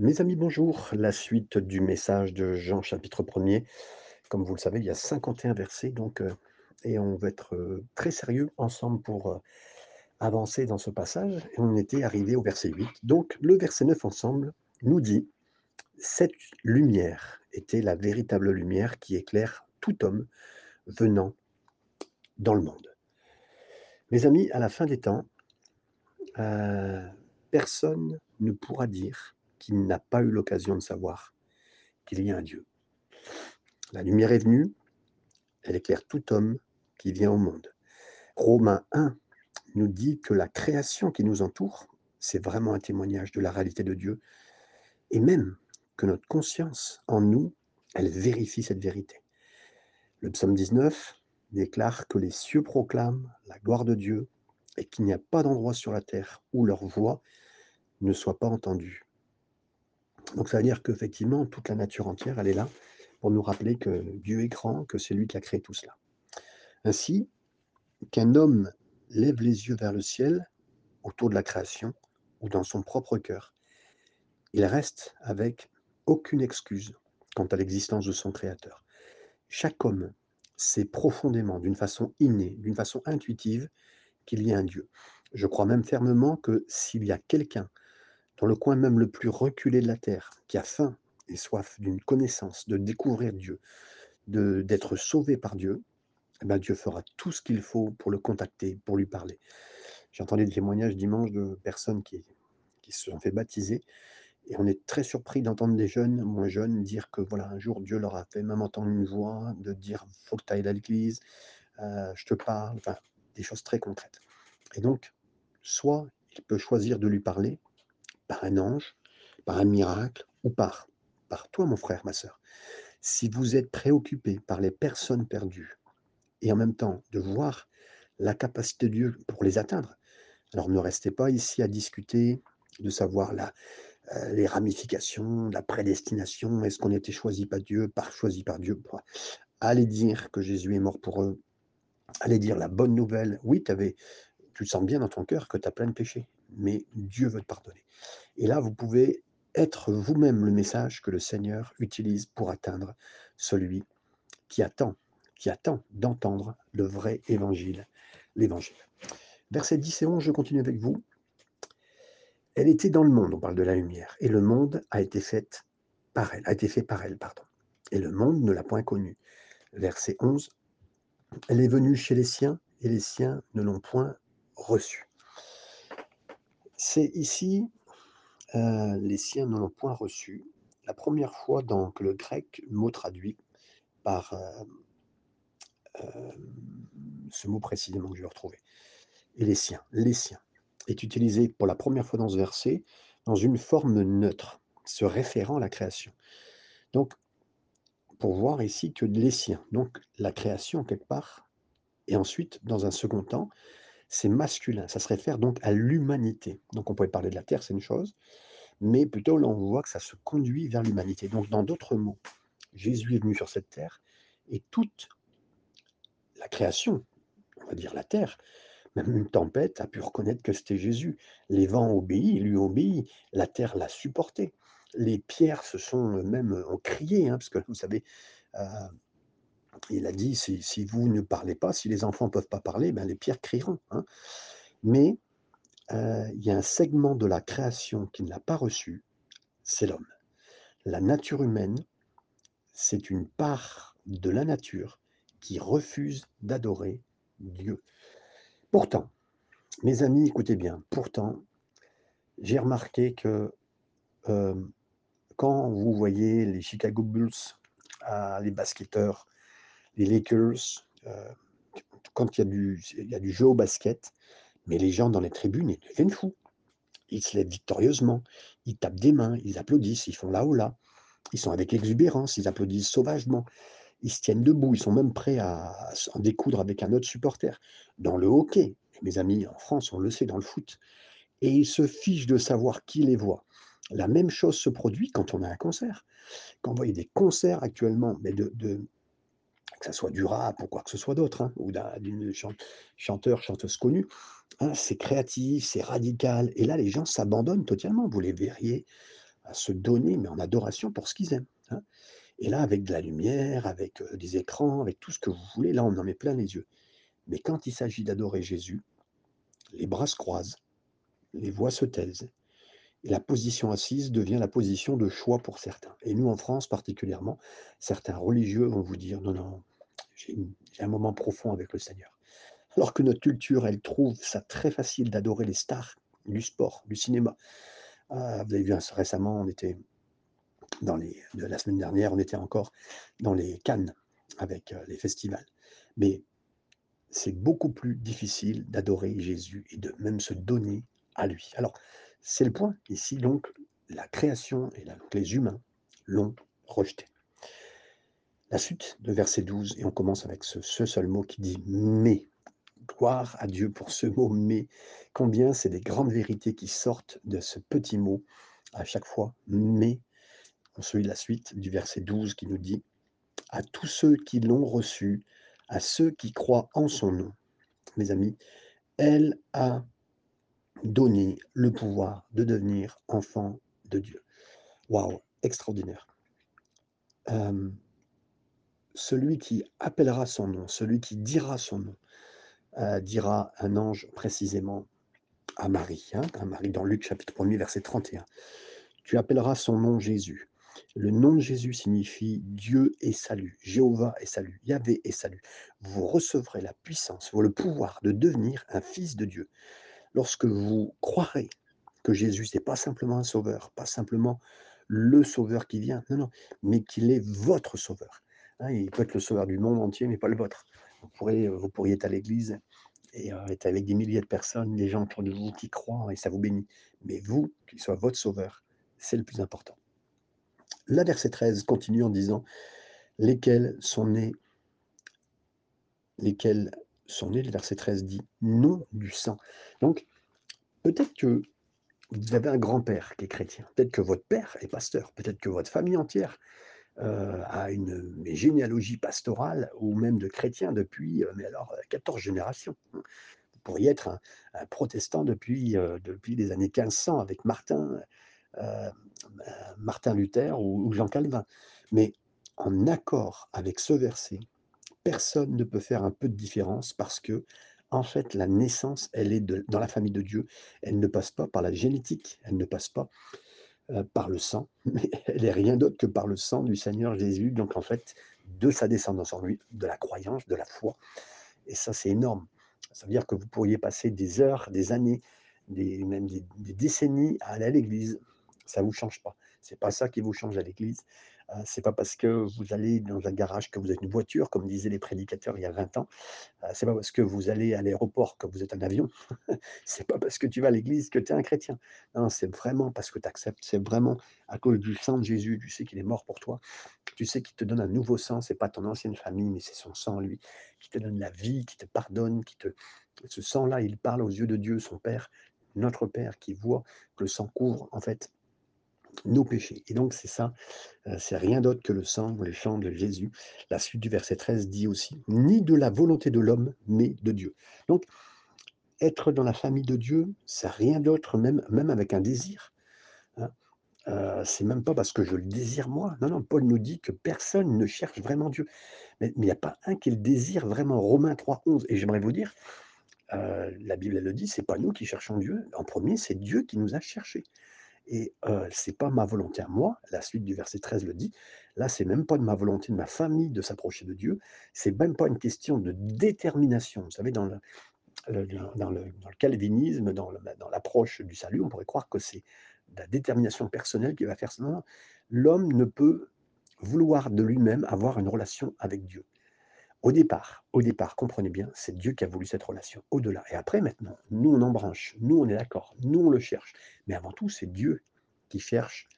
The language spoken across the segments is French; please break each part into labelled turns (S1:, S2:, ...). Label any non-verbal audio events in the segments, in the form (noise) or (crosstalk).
S1: Mes amis, bonjour. La suite du message de Jean chapitre 1er. Comme vous le savez, il y a 51 versets, donc, heu, et on va être, heu, très sérieux ensemble pour, heu, avancer dans ce passage on était arrivé au verset 8. Donc le verset 9 ensemble nous dit: «Cette lumière était la véritable lumière qui éclaire tout homme venant dans le monde». Mes amis, à la fin des temps, personne ne pourra dire qu'il n'a pas eu l'occasion de savoir qu'il y a un Dieu. La lumière est venue, elle éclaire tout homme qui vient au monde. Romains 1 nous dit que la création qui nous entoure, c'est vraiment un témoignage de la réalité de Dieu et même que notre conscience en nous, elle vérifie cette vérité. Le psaume 19 déclare que les cieux proclament la gloire de Dieu et qu'il n'y a pas d'endroit sur la terre où leur voix ne soit pas entendue. Donc ça veut dire qu'effectivement, toute la nature entière, elle est là pour nous rappeler que Dieu est grand, que c'est lui qui a créé tout cela. Ainsi, qu'un homme lève les yeux vers le ciel, autour de la création, ou dans son propre cœur, il reste avec aucune excuse quant à l'existence de son Créateur. Chaque homme sait profondément, d'une façon innée, d'une façon intuitive, qu'il y a un Dieu. Je crois même fermement que s'il y a quelqu'un, dans le coin même le plus reculé de la terre, qui a faim et soif d'une connaissance, de découvrir Dieu, d'être sauvé par Dieu, eh ben, Dieu fera tout ce qu'il faut pour le contacter, pour lui parler. J'ai entendu des témoignages dimanche de personnes qui qui se sont fait baptiser et on est très surpris d'entendre des jeunes, moins jeunes, dire que voilà, un jour Dieu leur a fait même entendre une voix, de dire: «Faut que tu ailles à l'église, heu, je te parle», enfin des choses très concrètes et donc soit il peut choisir de lui parler par un ange, par un miracle ou par par toi mon frère, ma sœur. Si vous êtes préoccupé par les personnes perdues et en même temps de voir la capacité de Dieu pour les atteindre, alors ne restez pas ici à discuter de savoir heu, les ramifications, la prédestination. Est-ce qu'on été choisi par Dieu, par choisi par Dieu? Allez dire que Jésus est mort pour eux. Allez dire la bonne nouvelle. Oui, avais tu sens bien dans ton cœur que tu as plein de péchés, mais Dieu veut te pardonner et là, vous pouvez être vous-même le message que le Seigneur utilise pour atteindre celui qui attend qui attend d'entendre le vrai évangile, l'évangile. Versets 10 et 11, je continue avec vous. Elle était dans le monde, on parle de la lumière, et le monde a été fait par elle, a été fait par elle, pardon. Et le monde ne l'a point connue. Verset 11, elle est venue chez les siens, et les siens ne l'ont point reçue. C'est ici, heu, les siens ne l'ont point reçue. La première fois que le grec, mot traduit par, hem, hem, ce mot précisément que je vais retrouver. Et les siens, les siens, est utilisé pour la première fois dans ce verset, dans une forme neutre, se référant à la création. Donc, pour voir ici que les siens, donc la création quelque part, et ensuite, dans un second temps, c'est masculin, ça se réfère donc à l'humanité. Donc on pourrait parler de la terre, c'est une chose, mais plutôt là on voit que ça se conduit vers l'humanité. Donc dans d'autres mots, Jésus est venu sur cette terre et toute la création, on va dire la terre, même une tempête a pu reconnaître que c'était Jésus. Les vents ont obéi, il lui ont obéi, la terre l'a supporté. Les pierres se sont euh, même euh, ont crié, hein, parce que vous savez, heu, il a dit: «Si vous ne parlez pas, si les enfants ne peuvent pas parler, ben les pierres crieront», hein. Mais, heu, il y a un segment de la création qui ne l'a pas reçu, c'est l'homme. La nature humaine, c'est une part de la nature qui refuse d'adorer Dieu. Pourtant, mes amis, écoutez bien, pourtant, j'ai remarqué que, hem, quand vous voyez les Chicago Bulls, ah, les basketteurs, les Lakers, heu, quand il y a du jeu au basket, mais les gens dans les tribunes, ils deviennent fous. Ils se lèvent victorieusement, ils tapent des mains, ils applaudissent, ils font là ou là. Ils sont avec exubérance, ils applaudissent sauvagement. Ils se tiennent debout, ils sont même prêts à à s'en découdre avec un autre supporter. Dans le hockey, mes amis, en France, on le sait dans le foot et ils se fichent de savoir qui les voit. La même chose se produit quand on a un concert. Quand vous voyez des concerts actuellement, mais de que ça soit du rap ou quoi que ce soit d'autre, hein, ou d'un d'une chan chanteur, chanteuse connue, hein, c'est créatif, c'est radical et là, les gens s'abandonnent totalement. Vous les verriez à se donner, mais en adoration pour ce qu'ils aiment, hein. Et là, avec de la lumière, avec, heu, des écrans, avec tout ce que vous voulez, là, on en met plein les yeux. Mais quand il s'agit d'adorer Jésus, les bras se croisent, les voix se taisent et la position assise devient la position de choix pour certains. Et nous, en France particulièrement, certains religieux vont vous dire: «Non, non, j'ai un moment profond avec le Seigneur». Alors que notre culture, elle trouve ça très facile d'adorer les stars du sport, du cinéma. Ah, vous avez vu, récemment, on était dans les de la semaine dernière, on était encore dans les Cannes avec, heu, les festivals. Mais c'est beaucoup plus difficile d'adorer Jésus et de même se donner à lui. Alors, c'est le point ici donc, la création et les humains l'ont rejeté. La suite de verset 12 et on commence avec ce seul mot qui dit: «Mais». Gloire à Dieu pour ce mot «mais». Combien c'est des grandes vérités qui sortent de ce petit mot à chaque fois. «Mais» on suit la suite du verset 12 qui nous dit: «À tous ceux qui l'ont reçu, à ceux qui croient en son nom». Mes amis, elle a donné le pouvoir de devenir enfant de Dieu. Waouh, extraordinaire. Hem, celui qui appellera son nom, celui qui dira son nom, heu, dira un ange précisément à Marie, hein, à Marie dans Luc chapitre 1er verset 31. Tu appelleras son nom Jésus. Le nom de Jésus signifie Dieu est salut, Jéhovah est salut, Yahvé est salut. Vous recevrez la puissance, le pouvoir de devenir un fils de Dieu. Lorsque vous croirez que Jésus, n'est pas simplement un sauveur, pas simplement le sauveur qui vient, non, non, mais qu'il est votre sauveur. Hein, il peut être le sauveur du monde entier, mais pas le vôtre. Vous, pourrez, vous pourriez être à l'église et euh, être avec des milliers de personnes, des gens autour de vous qui croient et ça vous bénit. Mais vous, qu'il soit votre sauveur, c'est le plus important. La verset 13 continue en disant lesquels sont nés, lesquels sont nés, le verset 13 dit non du sang. Donc, peut-être que vous avez un grand-père qui est chrétien, peut-être que votre père est pasteur, peut-être que votre famille entière euh, a une généalogie pastorale ou même de chrétien depuis, euh, mais alors, 14 générations. Vous pourriez être un, protestant depuis, euh, depuis les années 1500 avec Martin, euh, Martin Luther ou, Jean Calvin. Mais en accord avec ce verset, personne ne peut faire un peu de différence parce que, en fait, la naissance, elle est dans la famille de Dieu. Elle ne passe pas par la génétique, elle ne passe pas euh, par le sang, (laughs) mais elle est rien d'autre que par le sang du Seigneur Jésus. Donc, en fait, de sa descendance en lui, de la croyance, de la foi. Et ça, c'est énorme. Ça veut dire que vous pourriez passer des heures, des années, des, même des, des décennies à aller à l'église. Ça ne vous change pas. C'est pas ça qui vous change à l'église. C'est pas parce que vous allez dans un garage que vous êtes une voiture, comme disaient les prédicateurs il y a 20 ans. C'est pas parce que vous allez à l'aéroport que vous êtes un avion. (laughs) c'est pas parce que tu vas à l'église que tu es un chrétien. Non, c'est vraiment parce que tu acceptes. C'est vraiment à cause du sang de Jésus. Tu sais qu'il est mort pour toi. Tu sais qu'il te donne un nouveau sang. C'est pas ton ancienne famille, mais c'est son sang, lui, qui te donne la vie, qui te pardonne, qui te. Ce sang-là, il parle aux yeux de Dieu, son Père, notre Père, qui voit que le sang couvre, en fait, nos péchés. Et donc, c'est ça, euh, c'est rien d'autre que le sang, le chant de Jésus. La suite du verset 13 dit aussi, ni de la volonté de l'homme, mais de Dieu. Donc, être dans la famille de Dieu, c'est rien d'autre, même, même avec un désir. hein. Euh, c'est même pas parce que je le désire moi. Non, non, Paul nous dit que personne ne cherche vraiment Dieu. Mais mais il n'y a pas un qui le désire vraiment. Romains 3, 11. Et j'aimerais vous dire, euh, la Bible elle le dit, c'est pas nous qui cherchons Dieu. En premier, c'est Dieu qui nous a cherchés. Et heu, c'est pas ma volonté à moi, la suite du verset 13 le dit. Là, c'est même pas de ma volonté, de ma famille de s'approcher de Dieu. C'est même pas une question de détermination. Vous savez, dans le calvinisme, dans l'approche du salut, on pourrait croire que c'est la détermination personnelle qui va faire non, l'homme ne peut vouloir de lui-même avoir une relation avec Dieu. Au départ au départ, comprenez bien, c'est Dieu qui a voulu cette relation. Au-delà et après maintenant, nous on embranche, nous on est d'accord, nous on le cherche. Mais avant tout, c'est Dieu qui cherche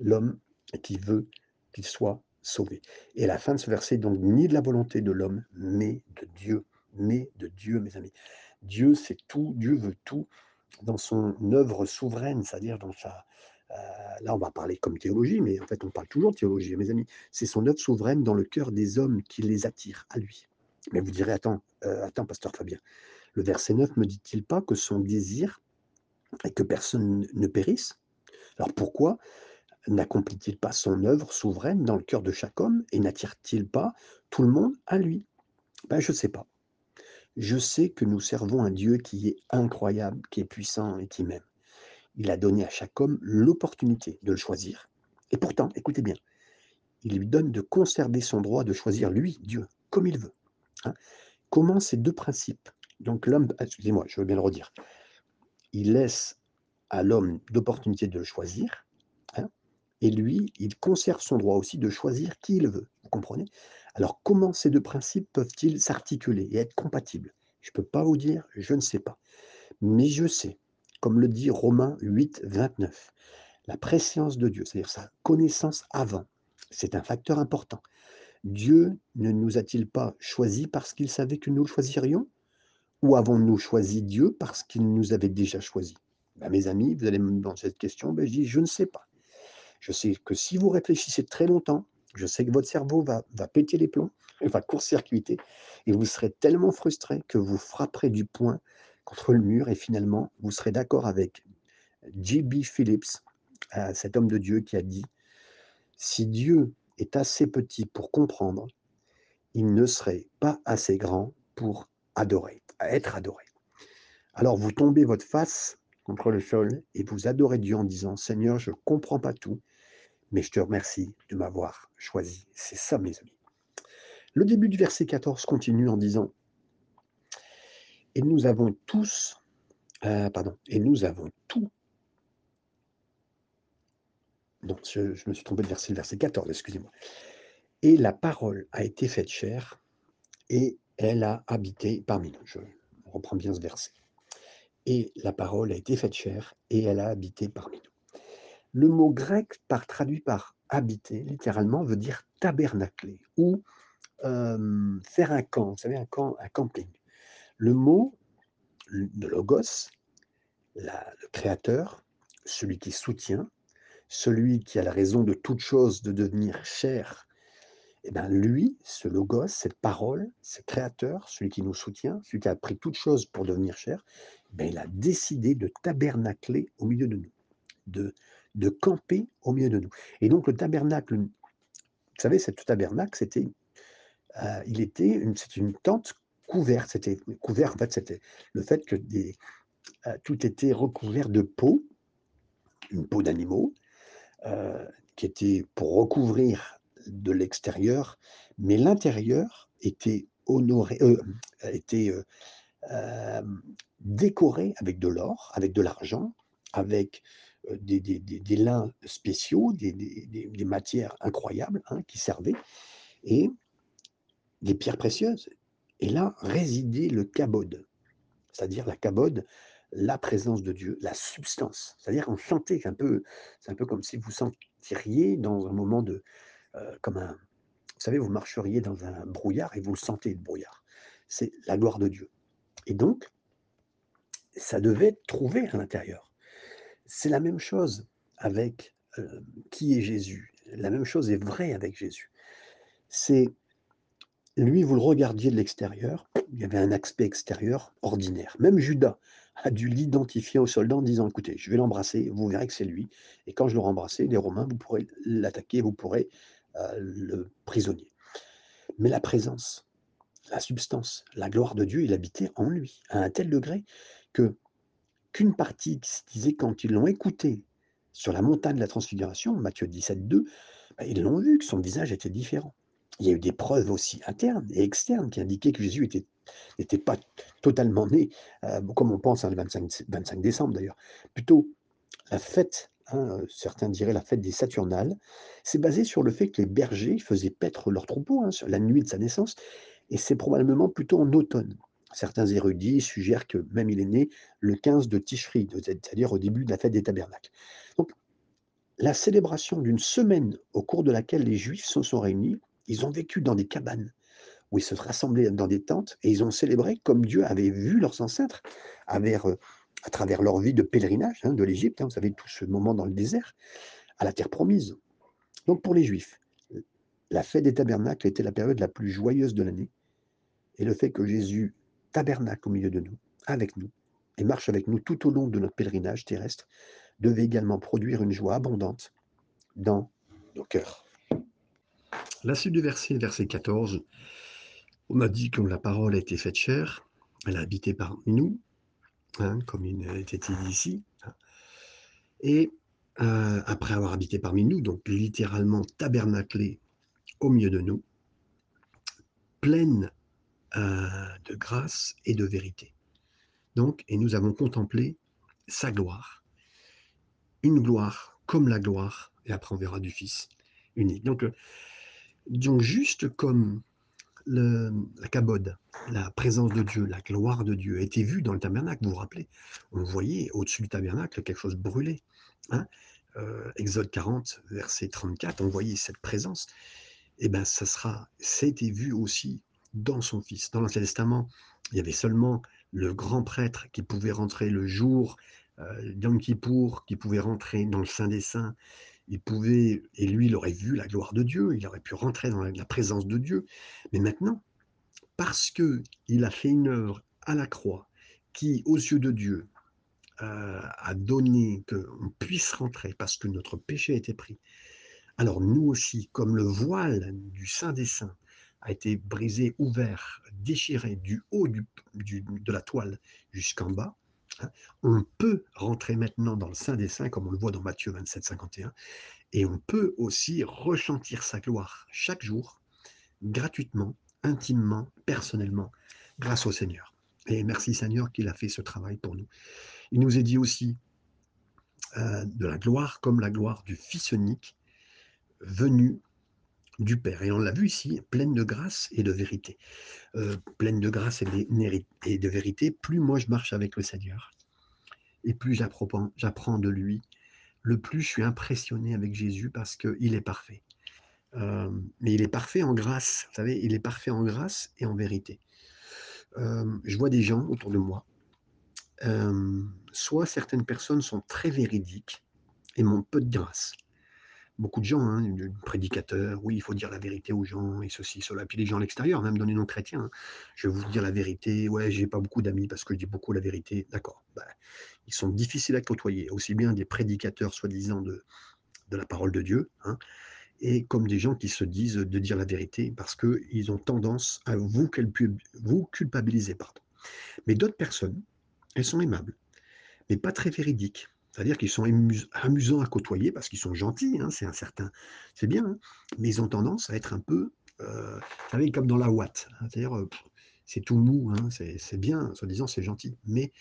S1: l'homme et qui veut qu'il soit sauvé. Et la fin de ce verset, donc, ni de la volonté de l'homme, mais de Dieu. Mais de Dieu, mes amis. Dieu, c'est tout, Dieu veut tout dans son œuvre souveraine, c'est-à-dire dans sa... euh, là, on va parler comme théologie, mais en fait, on parle toujours de théologie, mes amis. C'est son œuvre souveraine dans le cœur des hommes qui les attire à lui. Mais vous direz, attends, euh, attends, pasteur Fabien, le verset 9 me dit-il pas que son désir est que personne ne périsse? Alors pourquoi N'accomplit-il pas son œuvre souveraine dans le cœur de chaque homme et n'attire-t-il pas tout le monde à lui? Ben, Je ne sais pas. Je sais que nous servons un Dieu qui est incroyable, qui est puissant et qui m'aime. Il a donné à chaque homme l'opportunité de le choisir. Et pourtant, écoutez bien, il lui donne de conserver son droit de choisir lui, Dieu, comme il veut. Hein. Comment ces deux principes Donc l'homme, excusez-moi, je veux bien le redire, il laisse à l'homme l'opportunité de le choisir, hein, et lui, il conserve son droit aussi de choisir qui il veut. Vous comprenez? Alors comment ces deux principes peuvent-ils s'articuler et être compatibles? Je ne peux pas vous dire, je ne sais pas. Mais je sais, comme le dit Romains 8, 29, la préscience de Dieu, c'est-à-dire sa connaissance avant, c'est un facteur important. Dieu ne nous a-t-il pas choisis parce qu'il savait que nous le choisirions? Ou avons-nous choisi Dieu parce qu'il nous avait déjà choisis? Ben, Mes amis, vous allez me demander cette question, ben, je dis, je ne sais pas. Je sais que si vous réfléchissez très longtemps, je sais que votre cerveau va, va péter les plombs, (laughs) va court-circuiter, et vous serez tellement frustré que vous frapperez du poing contre le mur, et finalement, vous serez d'accord avec J.B. Phillips, euh, cet homme de Dieu qui a dit, si Dieu est assez petit pour comprendre, il ne serait pas assez grand pour adorer, être adoré. Alors vous tombez votre face contre le sol et vous adorez Dieu en disant Seigneur, je ne comprends pas tout, mais je te remercie de m'avoir choisi. C'est ça, mes amis. Le début du verset 14 continue en disant Et nous avons tous, euh, pardon, et nous avons tout non, je, me suis trompé de verset, le verset 14, excusez-moi. Et la parole a été faite chair et elle a habité parmi nous. Je reprends bien ce verset. Et la parole a été faite chair et elle a habité parmi nous. Le mot grec par, traduit par habiter, littéralement, veut dire tabernacler ou euh, faire un camp, vous savez, un camp, un camping. Le mot de logos, le créateur, celui qui soutient, celui qui a la raison de toute chose de devenir chair, eh bien lui, ce logos, cette parole, ce créateur, celui qui nous soutient, celui qui a pris toute chose pour devenir chair, eh il a décidé de tabernacler au milieu de nous, de, de camper au milieu de nous. Et donc le tabernacle, vous savez, ce tabernacle, c'était, euh, il était une, une tente couverte. C'était couvert, en fait, c'était le fait que euh, tout était recouvert de peau, une peau d'animaux, euh, qui était pour recouvrir de l'extérieur, mais l'intérieur était honoré, euh, décoré avec de l'or, avec de l'argent, avec des, lins spéciaux, des, matières incroyables hein, qui servaient, et des pierres précieuses. Et là résidait le kabod, c'est-à-dire la kabod, la présence de Dieu, la substance. C'est-à-dire on chantait un peu, c'est un peu comme si vous sentiriez dans un moment de, euh, comme un, vous savez, vous marcheriez dans un brouillard et vous le sentez le brouillard. C'est la gloire de Dieu. Et donc, ça devait être trouvé à l'intérieur. C'est la même chose avec euh, qui est Jésus. La même chose est vraie avec Jésus. C'est lui, vous le regardiez de l'extérieur, il y avait un aspect extérieur ordinaire. Même Judas, a dû l'identifier aux soldats en disant écoutez, je vais l'embrasser, vous verrez que c'est lui. Et quand je l'aurai embrassé, les Romains, vous pourrez l'attaquer, vous pourrez euh, le prisonnier. Mais la présence, la substance, la gloire de Dieu, il habitait en lui, à un tel degré que qu'une partie qui se disait quand ils l'ont écouté sur la montagne de la transfiguration, Matthieu 17, 2, bah, ils l'ont vu que son visage était différent. Il y a eu des preuves aussi internes et externes qui indiquaient que Jésus était n'était pas totalement né, euh, comme on pense hein, le 25, 25 décembre d'ailleurs. Plutôt, la fête, hein, certains diraient la fête des Saturnales, c'est basé sur le fait que les bergers faisaient paître leurs troupeaux hein, la nuit de sa naissance, et c'est probablement plutôt en automne. Certains érudits suggèrent que même il est né le 15 de Tishri, c'est-à-dire au début de la fête des tabernacles. Donc, la célébration d'une semaine au cours de laquelle les Juifs se sont réunis, ils ont vécu dans des cabanes, où ils se rassemblaient dans des tentes et ils ont célébré comme Dieu avait vu leurs ancêtres à travers leur vie de pèlerinage hein, de l'Égypte, hein, vous savez, tout ce moment dans le désert, à la terre promise. Donc pour les Juifs, la fête des tabernacles était la période la plus joyeuse de l'année. Et le fait que Jésus tabernacle au milieu de nous, avec nous, et marche avec nous tout au long de notre pèlerinage terrestre, devait également produire une joie abondante dans nos cœurs. La suite du verset, verset 14, on m'a dit que la parole a été faite chère, elle a habité parmi nous, hein, comme il était dit ici. Hein. Et euh, après avoir habité parmi nous, donc littéralement tabernaclé au milieu de nous, pleine euh, de grâce et de vérité. Donc, et nous avons contemplé sa gloire, une gloire comme la gloire, et après on verra du Fils unique. Donc, donc juste comme la cabode, la présence de Dieu, la gloire de Dieu a été vue dans le tabernacle, vous vous rappelez, on voyait au-dessus du tabernacle quelque chose brûler. Hein euh, Exode 40, verset 34, on voyait cette présence. Et eh bien, ça sera, été vu aussi dans son Fils. Dans l'Ancien Testament, il y avait seulement le grand prêtre qui pouvait rentrer le jour euh, Yom Kippour, qui pouvait rentrer dans le Saint des Saints. Il pouvait, et lui, il aurait vu la gloire de Dieu, il aurait pu rentrer dans la, présence de Dieu. Mais maintenant, parce qu'il a fait une œuvre à la croix qui, aux yeux de Dieu, euh, a donné qu'on puisse rentrer parce que notre péché a été pris. Alors nous aussi, comme le voile du Saint des Saints a été brisé, ouvert, déchiré du haut de la toile jusqu'en bas, on peut rentrer maintenant dans le Saint des Saints, comme on le voit dans Matthieu 27, 51, et on peut aussi ressentir sa gloire chaque jour, gratuitement, intimement, personnellement, grâce au Seigneur. Et merci Seigneur qu'il a fait ce travail pour nous. Il nous est dit aussi euh, de la gloire comme la gloire du Fils unique venu du Père. Et on l'a vu ici, pleine de grâce et de vérité. Euh, pleine de grâce et de, vérité, plus moi je marche avec le Seigneur, et plus j'apprends de lui, le plus je suis impressionné avec Jésus parce qu'il est parfait. Euh, mais il est parfait en grâce, vous savez, il est parfait en grâce et en vérité. je vois des gens autour de moi soit certaines personnes sont très véridiques et manquent peu de grâce. Beaucoup de gens, hein, prédicateurs, oui, il faut dire la vérité aux gens, et ceci, cela. Puis les gens à l'extérieur, même dans les non-chrétiens, hein, je vais vous dire la vérité, ouais, j'ai pas beaucoup d'amis parce que je dis beaucoup la vérité. D'accord, bah, ils sont difficiles à côtoyer, aussi bien des prédicateurs soi-disant de, de la parole de Dieu, hein, et comme des gens qui se disent de dire la vérité parce qu'ils ont tendance à vous, vous culpabiliser. Pardon. Mais d'autres personnes, elles sont aimables, mais pas très véridiques. C'est-à-dire qu'ils sont amusants à côtoyer parce qu'ils sont gentils, hein, c'est un certain, c'est bien, hein, mais ils ont tendance à être un peu, euh, vous savez, comme dans la ouate. Hein, c'est-à-dire, euh, c'est tout mou, c'est bien, soi-disant, c'est gentil. Mais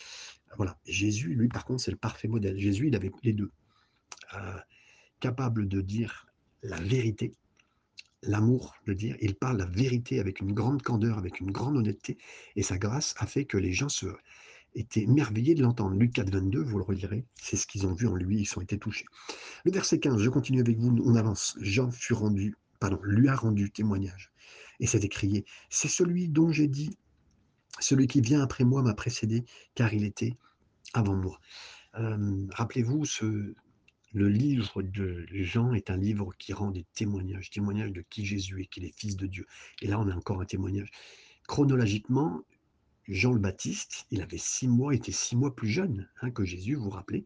S1: voilà, Jésus, lui, par contre, c'est le parfait modèle. Jésus, il avait les deux. Euh, capable de dire la vérité, l'amour de dire, il parle la vérité avec une grande candeur, avec une grande honnêteté, et sa grâce a fait que les gens se, étaient émerveillés de l'entendre. Luc 4, 22, vous le relirez, c'est ce qu'ils ont vu en lui, ils ont été touchés. Le verset 15, je continue avec vous, on avance. Jean fut rendu, pardon, lui a rendu témoignage. Et c'est écrié, c'est celui dont j'ai dit, celui qui vient après moi m'a précédé, car il était avant moi. Euh, rappelez-vous, ce, le livre de Jean est un livre qui rend des témoignages, témoignages de qui Jésus est, qu'il est fils de Dieu. Et là, on a encore un témoignage. Chronologiquement, Jean le Baptiste, il avait six mois, était six mois plus jeune hein, que Jésus, vous vous rappelez.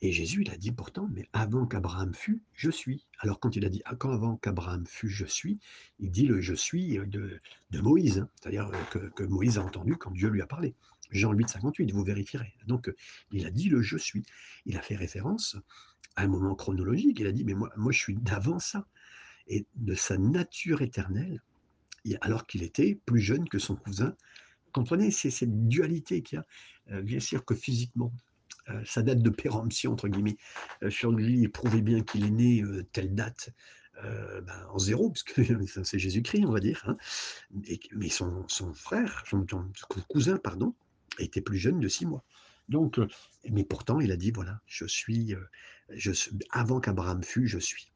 S1: Et Jésus, il a dit pourtant, mais avant qu'Abraham fût, je suis. Alors quand il a dit, ah, quand avant qu'Abraham fût, je suis, il dit le je suis de, Moïse, hein. c'est-à-dire euh, que, Moïse a entendu quand Dieu lui a parlé. Jean 8, 58, vous vérifierez. Donc il a dit le je suis. Il a fait référence à un moment chronologique, il a dit, mais moi, moi je suis d'avant ça. Et de sa nature éternelle, alors qu'il était plus jeune que son cousin comprenez, c'est cette dualité qu'il y a. Euh, bien sûr que physiquement, euh, ça date de péremption, entre guillemets. Euh, sur lui, il prouvait bien qu'il est né telle date. Ben, en zéro, parce que (laughs) c'est Jésus-Christ, on va dire. Hein. mais son, frère, son, cousin, pardon, était plus jeune de six mois. Donc, mais pourtant, il a dit voilà, je suis, avant qu'Abraham fût, je suis.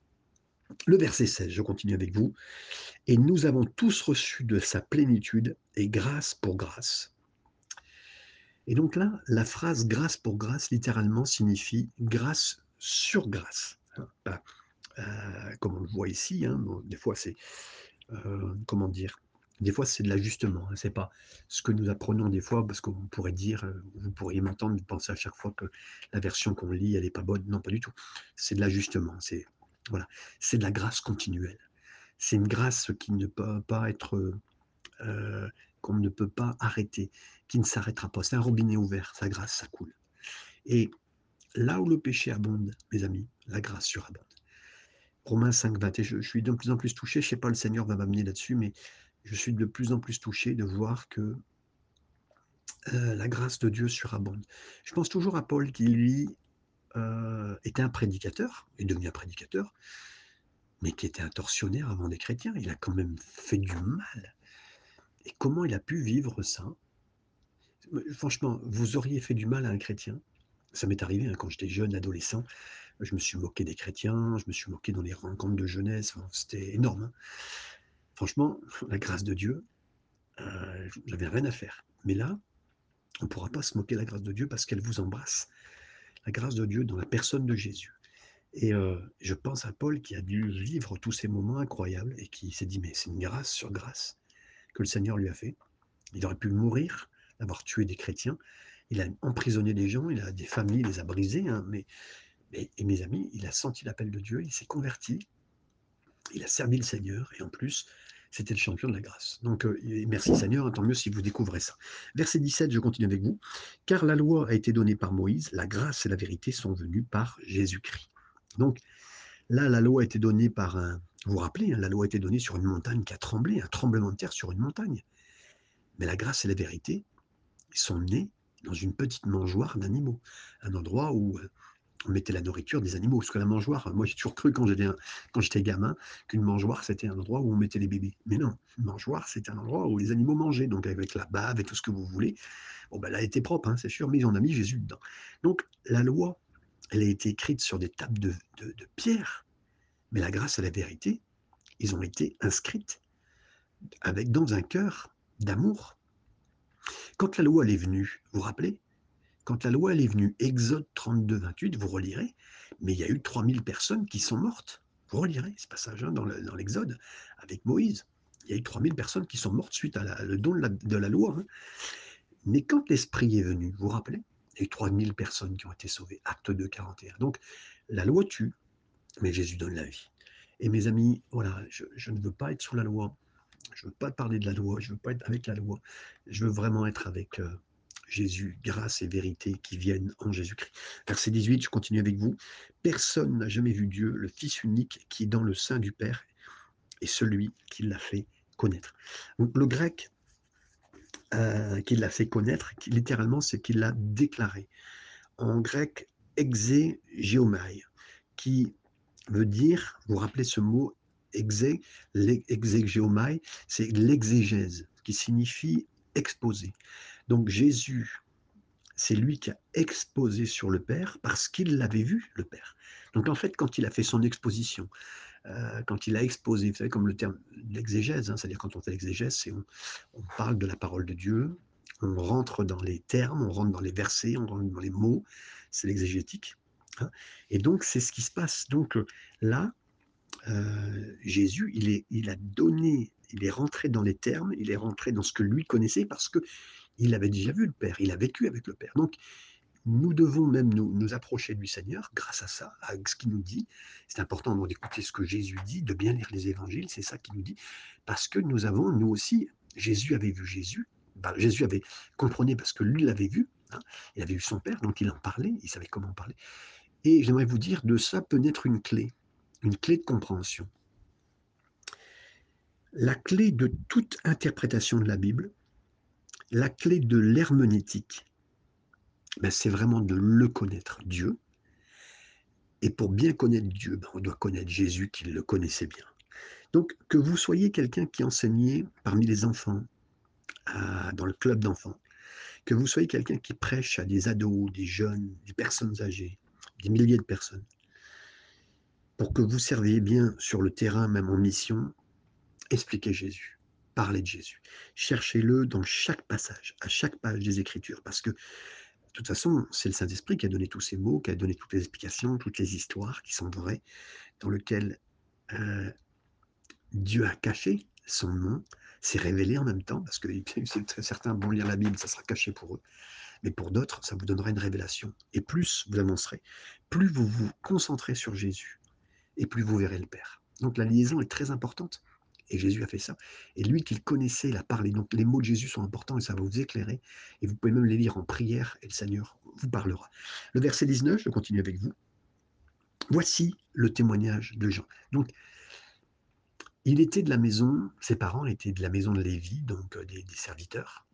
S1: Le verset 16, je continue avec vous. Et nous avons tous reçu de sa plénitude et grâce pour grâce. Et donc là, la phrase grâce pour grâce, littéralement, signifie grâce sur grâce. Hein, euh, comme on le voit ici, hein, des fois c'est, euh, comment dire, des fois c'est de l'ajustement. Hein, c'est pas ce que nous apprenons des fois, parce qu'on pourrait dire, euh, vous pourriez m'entendre penser à chaque fois que la version qu'on lit, elle n'est pas bonne. Non, pas du tout. C'est de l'ajustement. C'est Voilà, c'est de la grâce continuelle. C'est une grâce qui ne peut pas être, heu, qu'on ne peut pas arrêter, qui ne s'arrêtera pas. C'est un robinet ouvert, sa grâce, ça coule et là où le péché abonde, mes amis, la grâce surabonde. Romains 5, et je suis de plus en plus touché, je sais pas, le Seigneur va m'amener là-dessus, mais je suis de plus en plus touché de voir que, heu, la grâce de Dieu surabonde. Je pense toujours à Paul qui lui, heu, était un prédicateur, est devenu un prédicateur, mais qui était un tortionnaire avant des chrétiens. Il a quand même fait du mal et comment il a pu vivre ça? franchement, vous auriez fait du mal à un chrétien? Ça m'est arrivé, hein, quand j'étais jeune, adolescent, je me suis moqué des chrétiens, je me suis moqué dans les rencontres de jeunesse, c'était énorme, hein. Franchement, la grâce de Dieu, heu, j'avais rien à faire. Mais là, on ne pourra pas se moquer de la grâce de Dieu parce qu'elle vous embrasse. La grâce de Dieu dans la personne de Jésus et heu, je pense à Paul qui a dû vivre tous ces moments incroyables et qui s'est dit: «Mais c'est une grâce sur grâce que le Seigneur lui a fait». Il aurait pu mourir, d'avoir tué des chrétiens. Il a emprisonné des gens, il a des familles, il les a brisées, hein, mais mais et mes amis, il a senti l'appel de Dieu, il s'est converti, il a servi le Seigneur et en plus, c'était le champion de la grâce. Donc, euh, merci Seigneur, tant mieux si vous découvrez ça. Verset 17, je continue avec vous. Car la loi a été donnée par Moïse, la grâce et la vérité sont venues par Jésus-Christ. Donc, là, la loi a été donnée par un. Vous vous rappelez, hein, la loi a été donnée sur une montagne qui a tremblé, un tremblement de terre sur une montagne. Mais la grâce et la vérité sont nés dans une petite mangeoire d'animaux, un endroit où euh, on mettait la nourriture des animaux. Parce que la mangeoire, moi j'ai toujours cru quand j'étais, quand j'étais gamin qu'une mangeoire c'était un endroit où on mettait les bébés. Mais non, une mangeoire c'était un endroit où les animaux mangeaient, donc avec la bave et tout ce que vous voulez. Bon, ben, elle a été propre, hein, c'est sûr, mais en a mis Jésus dedans. Donc la loi, elle a été écrite sur des tables de, de, de pierre, mais la grâce et la vérité, ils ont été inscrites avec dans un cœur d'amour. Quand la loi elle est venue, vous vous rappelez? Quand la loi est venue, Exode 32, 28, vous relirez, mais il y a eu 3000 personnes qui sont mortes. Vous relirez ce passage dans l'Exode avec Moïse. Il y a eu 3000 personnes qui sont mortes suite à le don de la, loi. Hein. Mais quand l'Esprit est venu, vous vous rappelez, il y a eu 3000 personnes qui ont été sauvées. Acte 2, 41. Donc, la loi tue, mais Jésus donne la vie. Et mes amis, voilà, je, je ne veux pas être sous la loi. Je ne veux pas parler de la loi. Je ne veux pas être avec la loi. Je veux vraiment être avec euh, Jésus, grâce et vérité qui viennent en Jésus-Christ. Verset 18, je continue avec vous. Personne n'a jamais vu Dieu, le Fils unique qui est dans le sein du Père, et celui qui l'a fait connaître. Le grec euh, qui l'a fait connaître, littéralement, c'est qu'il l'a déclaré. En grec, exégéomai, qui veut dire, vous vous rappelez ce mot, exé, exégéomai, c'est l'exégèse, qui signifie exposer. Donc Jésus, c'est lui qui a exposé sur le Père parce qu'il l'avait vu, le Père. Donc en fait, quand il a fait son exposition, euh, quand il a exposé, vous savez, comme le terme l'exégèse, hein, c'est-à-dire quand on fait l'exégèse, on, on, parle de la parole de Dieu, on rentre dans les termes, on rentre dans les versets, on rentre dans les mots, c'est l'exégétique. Hein. Et donc c'est ce qui se passe. Donc là, euh, Jésus, il a donné, il est rentré dans les termes, il est rentré dans ce que lui connaissait parce que il avait déjà vu le Père, il a vécu avec le Père. Donc, nous devons même nous, approcher du Seigneur grâce à ça, à ce qu'il nous dit. C'est important d'écouter ce que Jésus dit, de bien lire les évangiles, c'est ça qu'il nous dit, parce que nous avons, nous aussi, Jésus avait vu Jésus, ben, Jésus avait comprenait parce que lui l'avait vu, hein, il avait vu son Père, donc il en parlait, il savait comment parler. Et j'aimerais vous dire, de ça peut naître une clé, une clé de compréhension. La clé de toute interprétation de la Bible, la clé de l'herméneutique, ben, c'est vraiment de le connaître, Dieu. Et pour bien connaître Dieu, ben, on doit connaître Jésus qui le connaissait bien. Donc, que vous soyez quelqu'un qui enseignait parmi les enfants, dans le club d'enfants, que vous soyez quelqu'un qui prêche à des ados, des jeunes, des personnes âgées, des milliers de personnes, pour que vous serviez bien sur le terrain, même en mission, expliquez Jésus parler de Jésus. Cherchez-le dans chaque passage, à chaque page des Écritures, parce que de toute façon, c'est le Saint-Esprit qui a donné tous ces mots, qui a donné toutes les explications, toutes les histoires qui sont vraies, dans lesquelles euh, Dieu a caché son nom, s'est révélé en même temps, parce que certains vont lire la Bible, ça sera caché pour eux, mais pour d'autres, ça vous donnera une révélation. Et plus vous l'annoncerez, plus vous vous concentrez sur Jésus, et plus vous verrez le Père. Donc la liaison est très importante. Et Jésus a fait ça. Et lui qu'il connaissait, il a parlé. Donc les mots de Jésus sont importants et ça va vous éclairer. Et vous pouvez même les lire en prière et le Seigneur vous parlera. Le verset 19, je continue avec vous. Voici le témoignage de Jean. Donc, il était de la maison, ses parents étaient de la maison de Lévi, donc euh, des, serviteurs.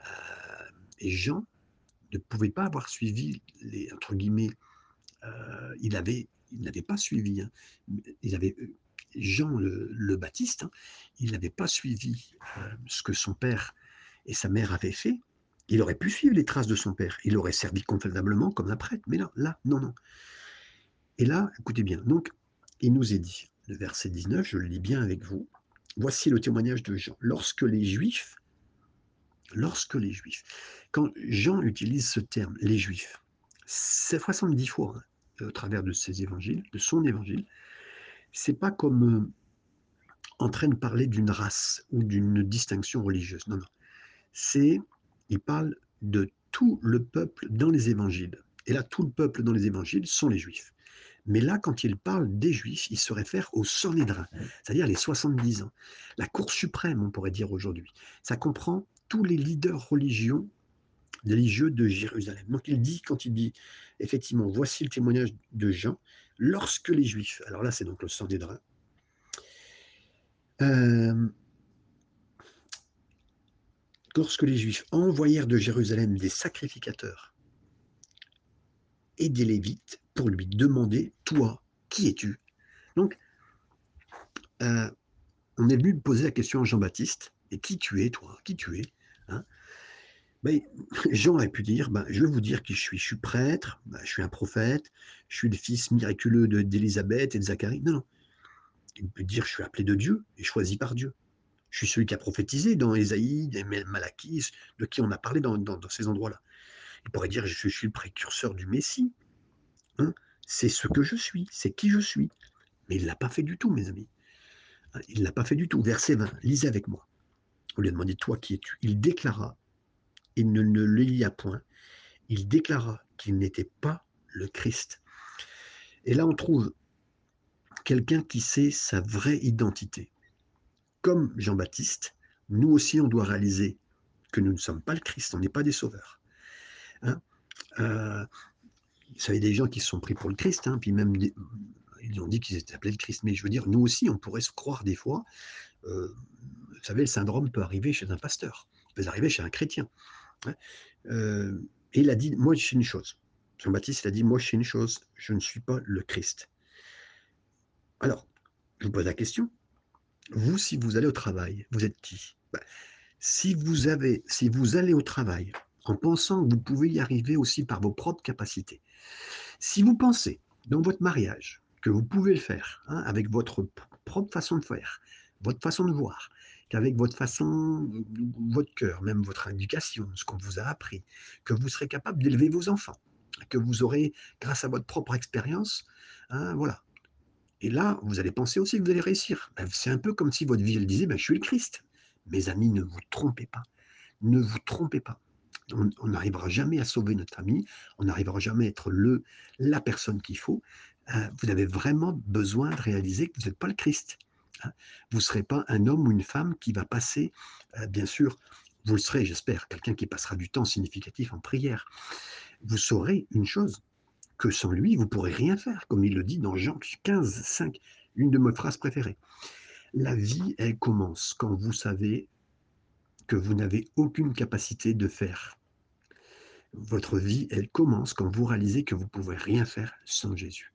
S1: Euh, et Jean ne pouvait pas avoir suivi les, entre guillemets, euh, il avait, il n'avait pas suivi. Hein, il avait, Jean le, Baptiste, hein, il n'avait pas suivi ce que son père et sa mère avaient fait. Il aurait pu suivre les traces de son père. Il aurait servi convenablement comme un prêtre. Mais là, là, non, non. Et là, écoutez bien. Donc, il nous est dit, le verset 19, je le lis bien avec vous. Voici le témoignage de Jean. Lorsque les Juifs, lorsque les Juifs, quand Jean utilise ce terme, les Juifs, c'est 70 fois hein, au travers de ses évangiles, de son évangile, c'est pas comme euh, en train de parler d'une race ou d'une distinction religieuse. Non, non. C'est, il parle de tout le peuple dans les évangiles. Et là, tout le peuple dans les évangiles sont les Juifs. Mais là, quand il parle des Juifs, il se réfère au Sanhédrin, c'est-à-dire les 70 ans. La Cour suprême, on pourrait dire aujourd'hui. Ça comprend tous les leaders religieux, religieux de Jérusalem. Donc il dit, quand il dit, effectivement, voici le témoignage de Jean, lorsque les Juifs, alors là c'est donc le Sanhédrin, euh, lorsque les Juifs envoyèrent de Jérusalem des sacrificateurs et des Lévites pour lui demander, toi, qui es-tu? Donc, euh, on est venu poser la question à Jean-Baptiste, et qui tu es, toi? Qui tu es? Ben, Jean aurait pu dire, ben, je vais vous dire qui je suis. Je suis prêtre, ben, je suis un prophète, je suis le fils miraculeux d'Élisabeth et de Zacharie. Non, non. Il peut dire, je suis appelé de Dieu et choisi par Dieu. Je suis celui qui a prophétisé dans Ésaïe, Malachie, de qui on a parlé dans, ces endroits-là. Il pourrait dire, je suis le précurseur du Messie. Hein, c'est ce que je suis, c'est qui je suis. Mais il ne l'a pas fait du tout, mes amis. Hein, il ne l'a pas fait du tout. Verset 20, lisez avec moi. On lui a demandé, toi qui es-tu? Il déclara, il ne, le lia point, il déclara qu'il n'était pas le Christ. Et là, on trouve quelqu'un qui sait sa vraie identité. Comme Jean-Baptiste, nous aussi, on doit réaliser que nous ne sommes pas le Christ, on n'est pas des sauveurs. Hein euh, vous savez, des gens qui se sont pris pour le Christ, hein, puis même ils ont dit qu'ils étaient appelés le Christ. Mais je veux dire, nous aussi, on pourrait se croire des fois. Euh, vous savez, le syndrome peut arriver chez un pasteur, peut arriver chez un chrétien. Hein. Euh, et il a dit, moi, je sais une chose. Jean-Baptiste, a dit, moi, je sais une chose, je ne suis pas le Christ. Alors, je vous pose la question. Vous, si vous allez au travail, vous êtes qui? Ben, si, vous avez, si vous allez au travail en pensant que vous pouvez y arriver aussi par vos propres capacités. Si vous pensez dans votre mariage que vous pouvez le faire hein, avec votre propre façon de faire, votre façon de voir, qu'avec votre façon, votre cœur, même votre éducation, ce qu'on vous a appris, que vous serez capable d'élever vos enfants, que vous aurez, grâce à votre propre expérience, hein, voilà. Et là, vous allez penser aussi que vous allez réussir. Ben, c'est un peu comme si votre vie, elle disait, ben, je suis le Christ. Mes amis, ne vous trompez pas. Ne vous trompez pas on n'arrivera jamais à sauver notre ami, on n'arrivera jamais à être le, la personne qu'il faut. Euh, vous avez vraiment besoin de réaliser que vous n'êtes pas le Christ. Hein. Vous ne serez pas un homme ou une femme qui va passer, euh, bien sûr, vous le serez, j'espère, quelqu'un qui passera du temps significatif en prière. Vous saurez une chose, que sans lui, vous ne pourrez rien faire, comme il le dit dans Jean 15, 5, une de mes phrases préférées. La vie, elle commence quand vous savez que vous n'avez aucune capacité de faire votre vie, elle commence quand vous réalisez que vous ne pouvez rien faire sans Jésus.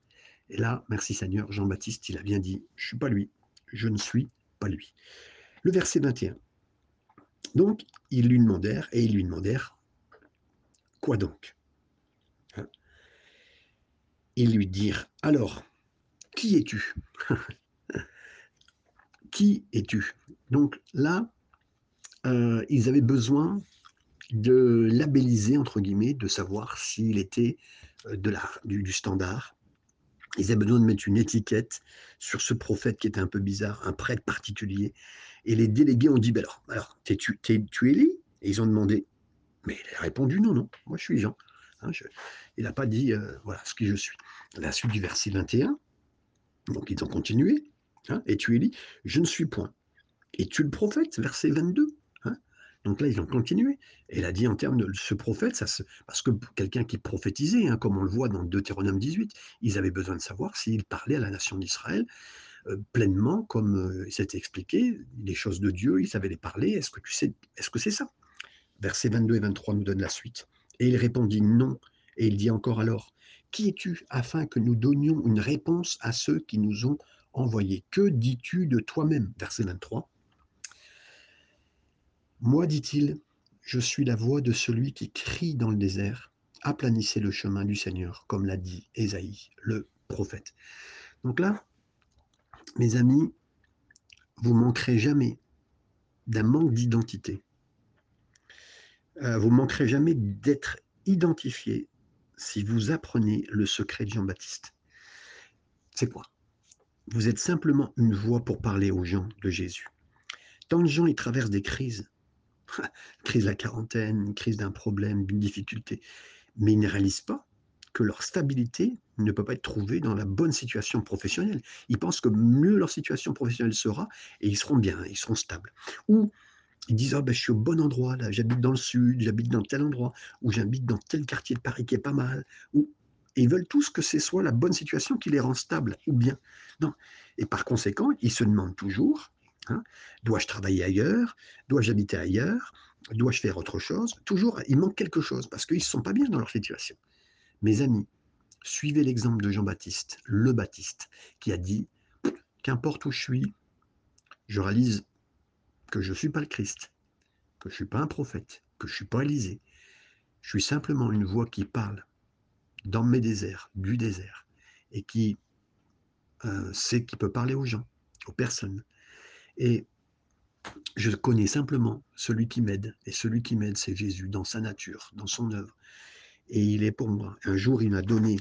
S1: Et là, merci Seigneur, Jean-Baptiste, il a bien dit, je ne suis pas lui, je ne suis pas lui. Le verset 21. Donc, ils lui demandèrent, et ils lui demandèrent, quoi donc? Hein? Ils lui dirent, alors, qui es-tu? (laughs) Qui es-tu? Donc là, euh, ils avaient besoin de labelliser, entre guillemets, de savoir s'il était euh, du, standard. Ils avaient besoin de mettre une étiquette sur ce prophète qui était un peu bizarre, un prêtre particulier. Et les délégués ont dit, ben alors, alors tu, es, tu Et ils ont demandé, mais il a répondu, non, non, moi je suis Jean. Hein, il n'a pas dit, euh, voilà, ce que je suis. La suite du verset 21, Donc ils ont continué. Hein, Es-tu Élie Je ne suis point. Es-tu le prophète? Verset 22. Donc là, ils ont continué. Et il a dit en termes de ce prophète, parce que quelqu'un qui prophétisait, hein, comme on le voit dans Deutéronome 18, ils avaient besoin de savoir s'il parlait à la nation d'Israël euh, pleinement, comme euh, il s'était expliqué, les choses de Dieu, il savait les parler. Est-ce que tu sais, est-ce que c'est ça? Versets 22 et 23 nous donnent la suite. Et il répondit non. Et il dit encore alors, qui es-tu afin que nous donnions une réponse à ceux qui nous ont envoyés? Que dis-tu de toi-même? Verset 23. Moi, dit-il, je suis la voix de celui qui crie dans le désert, aplanissez le chemin du Seigneur, comme l'a dit Ésaïe, le prophète. Donc là, mes amis, vous manquerez jamais d'un manque d'identité. Euh, vous manquerez jamais d'être identifié si vous apprenez le secret de Jean-Baptiste. C'est quoi? Vous êtes simplement une voix pour parler aux gens de Jésus. Tant de gens, ils traversent des crises. (laughs) crise de la quarantaine, crise d'un problème, d'une difficulté. Mais ils ne réalisent pas que leur stabilité ne peut pas être trouvée dans la bonne situation professionnelle. Ils pensent que mieux leur situation professionnelle sera et ils seront bien, ils seront stables. Ou ils disent, ah ben, je suis au bon endroit, là, j'habite dans le sud, j'habite dans tel endroit, ou j'habite dans tel quartier de Paris qui est pas mal. Ou... Et ils veulent tous que ce soit la bonne situation qui les rend stables, ou bien. Non. Et par conséquent, ils se demandent toujours, hein, dois-je travailler ailleurs? Dois-je habiter ailleurs? Dois-je faire autre chose? Toujours, il manque quelque chose, parce qu'ils ne sont pas bien dans leur situation. Mes amis, suivez l'exemple de Jean-Baptiste, le Baptiste, qui a dit, qu'importe où je suis, je réalise que je ne suis pas le Christ, que je ne suis pas un prophète, que je ne suis pas Élisée. Je suis simplement une voix qui parle dans mes déserts, du désert, et qui euh, sait qui peut parler aux gens, aux personnes. Et je connais simplement celui qui m'aide, et celui qui m'aide, c'est Jésus, dans sa nature, dans son œuvre. Et il est pour moi. Un jour, il m'a donné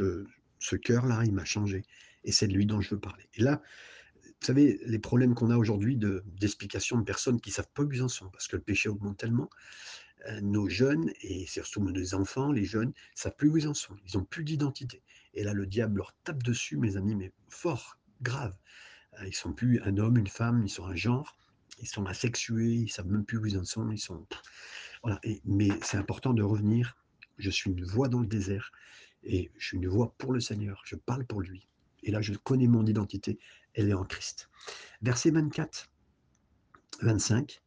S1: euh, ce cœur-là, il m'a changé, et c'est de lui dont je veux parler. Et là, vous savez, les problèmes qu'on a aujourd'hui d'explication de, personnes qui ne savent pas où ils en sont, parce que le péché augmente tellement. Euh, nos jeunes, et surtout nos enfants, les jeunes, ne savent plus où ils en sont. Ils n'ont plus d'identité. Et là, le diable leur tape dessus, mes amis, mais fort, grave. Euh, ils sont plus un homme, une femme, ils sont un genre. Ils sont asexués, ils savent même plus où ils en sont. Ils sont... Voilà. mais c'est important de revenir. Je suis une voix dans le désert et je suis une voix pour le Seigneur. Je parle pour lui. Et là, je connais mon identité, elle est en Christ. Verset 24, 25.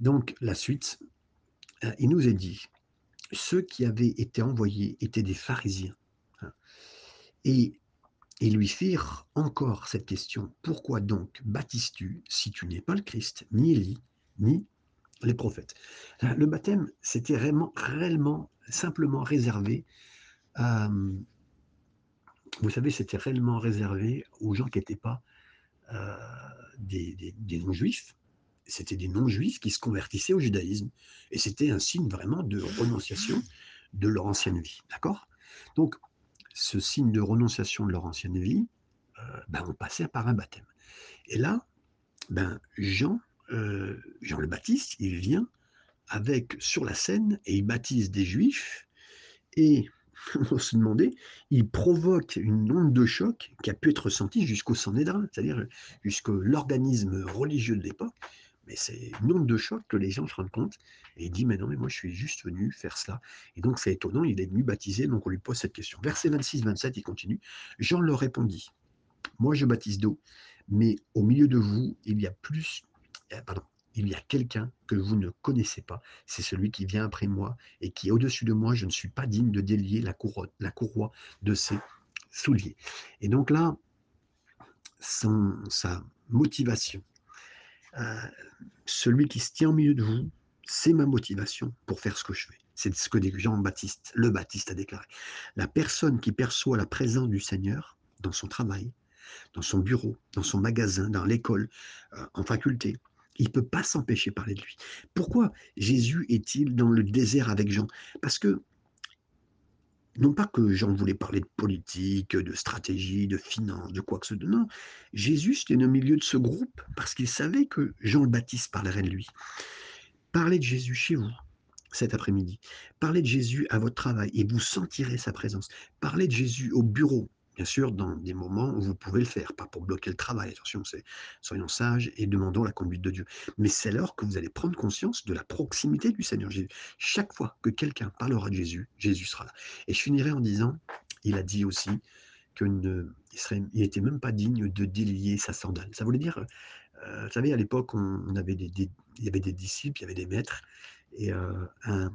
S1: Donc, la suite, euh, il nous est dit, ceux qui avaient été envoyés étaient des pharisiens. Hein. Et lui firent encore cette question, pourquoi donc baptises-tu si tu n'es pas le Christ, ni Élie, ni les prophètes? Le baptême, c'était réellement, réellement, simplement réservé à, vous savez, c'était réellement réservé aux gens qui n'étaient pas euh, des, non-juifs. C'était des non-juifs qui se convertissaient au judaïsme. Et c'était un signe vraiment de renonciation de leur ancienne vie. D'accord? Donc, ce signe de renonciation de leur ancienne vie, euh, ben, on passait par un baptême. Et là, ben, Jean, euh, Jean le Baptiste, il vient avec sur la scène et il baptise des juifs et (laughs) on se demandait, il provoque une onde de choc qui a pu être ressentie jusqu'au Sanhédrin, c'est-à-dire jusqu'à l'organisme religieux de l'époque. Mais c'est une onde de choc que les gens se rendent compte et il dit Mais non, mais moi je suis juste venu faire cela. Et donc c'est étonnant, il est venu baptiser, donc on lui pose cette question. Verset 26-27, il continue Jean leur répondit Moi je baptise d'eau, mais au milieu de vous, il y a plus. Euh, il y a quelqu'un que vous ne connaissez pas, c'est celui qui vient après moi et qui est au-dessus de moi, je ne suis pas digne de délier la, la courroie de ses souliers. Et donc là, son, sa motivation, euh, celui qui se tient au milieu de vous, c'est ma motivation pour faire ce que je fais. C'est ce que Jean-Baptiste, le Baptiste a déclaré. La personne qui perçoit la présence du Seigneur dans son travail, dans son bureau, dans son magasin, dans l'école, euh, en faculté, il ne peut pas s'empêcher de parler de lui. Pourquoi Jésus est-il dans le désert avec Jean? Parce que, non pas que Jean voulait parler de politique, de stratégie, de finance, de quoi que ce soit, non. Jésus était au milieu de ce groupe parce qu'il savait que Jean le Baptiste parlerait de lui. Parlez de Jésus chez vous cet après-midi. Parlez de Jésus à votre travail et vous sentirez sa présence. Parlez de Jésus au bureau, Bien sûr, dans des moments où vous pouvez le faire, pas pour bloquer le travail, attention, soyons sages et demandons la conduite de Dieu. Mais c'est alors que vous allez prendre conscience de la proximité du Seigneur Jésus. Chaque fois que quelqu'un parlera de Jésus, Jésus sera là. Et je finirai en disant, il a dit aussi que ne, il serait, il était même pas digne de délier sa sandale. Ça voulait dire, euh, vous savez, à l'époque, on, avait des, il y avait des disciples, il y avait des maîtres, et euh, un,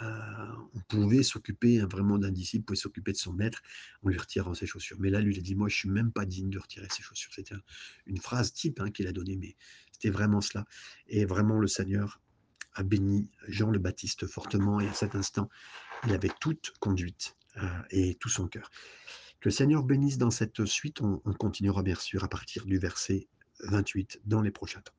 S1: on pouvait s'occuper, hein, vraiment d'un disciple, pouvait s'occuper de son maître en lui retirant ses chaussures. Mais là, lui, il a dit: «Moi, je suis même pas digne de retirer ses chaussures». C'était un une phrase type, hein, qu'il a donnée, mais c'était vraiment cela et vraiment le Seigneur a béni Jean le Baptiste fortement et à cet instant, il avait toute conduite, heu et tout son cœur. Que le Seigneur bénisse dans cette suite, on continuera bien sûr à partir du verset 28 dans les prochains temps.